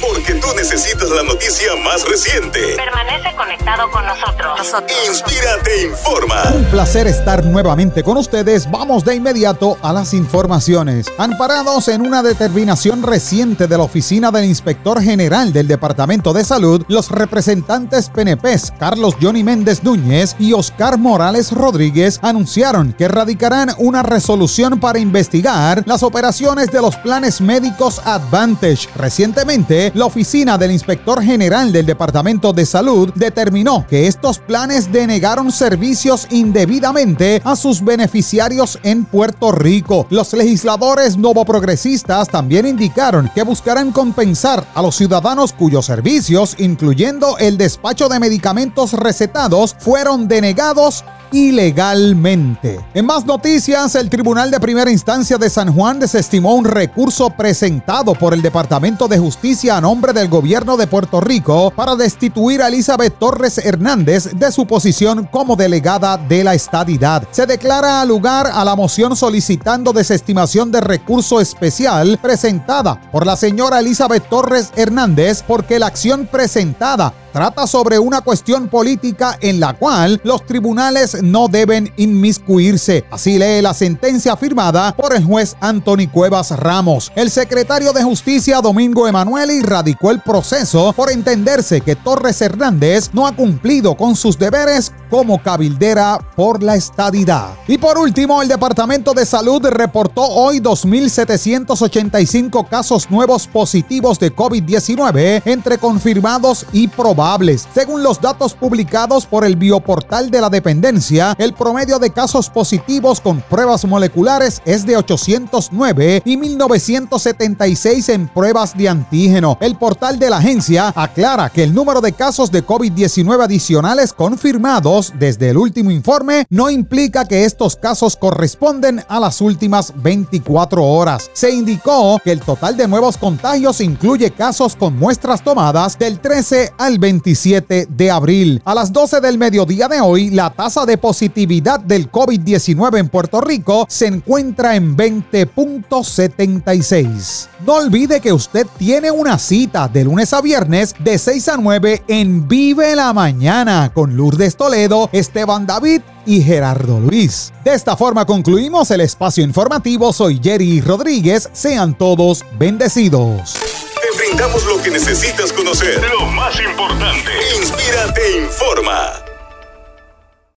Porque tú necesitas la noticia más reciente. Permanece conectado con nosotros. Inspírate informa. Un placer estar nuevamente con ustedes. Vamos de inmediato a las informaciones. Amparados en una determinación reciente de la Oficina del Inspector General del Departamento de Salud, los representantes PNPs Carlos Johnny Méndez Núñez y Oscar Morales Rodríguez anunciaron que radicarán una resolución para investigar las operaciones de los planes médicos Advantage. Recientemente, la oficina del inspector general del Departamento de Salud determinó que estos planes denegaron servicios indebidamente a sus beneficiarios en Puerto Rico. Los legisladores novoprogresistas también indicaron que buscarán compensar a los ciudadanos cuyos servicios, incluyendo el despacho de medicamentos recetados, fueron denegados ilegalmente. En más noticias, el Tribunal de Primera Instancia de San Juan desestimó un recurso presentado por el Departamento de Justicia a nombre del gobierno de Puerto Rico para destituir a Elizabeth Torres Hernández de su posición como delegada de la estadidad. Se declara lugar a la moción solicitando desestimación de recurso especial presentada por la señora Elizabeth Torres Hernández porque la acción presentada trata sobre una cuestión política en la cual los tribunales no deben inmiscuirse. Así lee la sentencia firmada por el juez Anthony Cuevas Ramos. El secretario de Justicia Domingo Emanueli radicó el proceso por entenderse que Torres Hernández no ha cumplido con sus deberes como cabildera por la estadidad. Y por último, el Departamento de Salud reportó hoy 2.785 casos nuevos positivos de COVID-19 entre confirmados y probables según los datos publicados por el bioportal de la dependencia, el promedio de casos positivos con pruebas moleculares es de 809 y 1976 en pruebas de antígeno. El portal de la agencia aclara que el número de casos de COVID-19 adicionales confirmados desde el último informe no implica que estos casos corresponden a las últimas 24 horas. Se indicó que el total de nuevos contagios incluye casos con muestras tomadas del 13 al 20 27 de abril. A las 12 del mediodía de hoy, la tasa de positividad del COVID-19 en Puerto Rico se encuentra en 20.76. No olvide que usted tiene una cita de lunes a viernes de 6 a 9 en Vive la Mañana con Lourdes Toledo, Esteban David y Gerardo Luis. De esta forma concluimos el espacio informativo. Soy Jerry Rodríguez. Sean todos bendecidos. Te brindamos lo que necesitas conocer. Lo más importante. Inspírate, informa.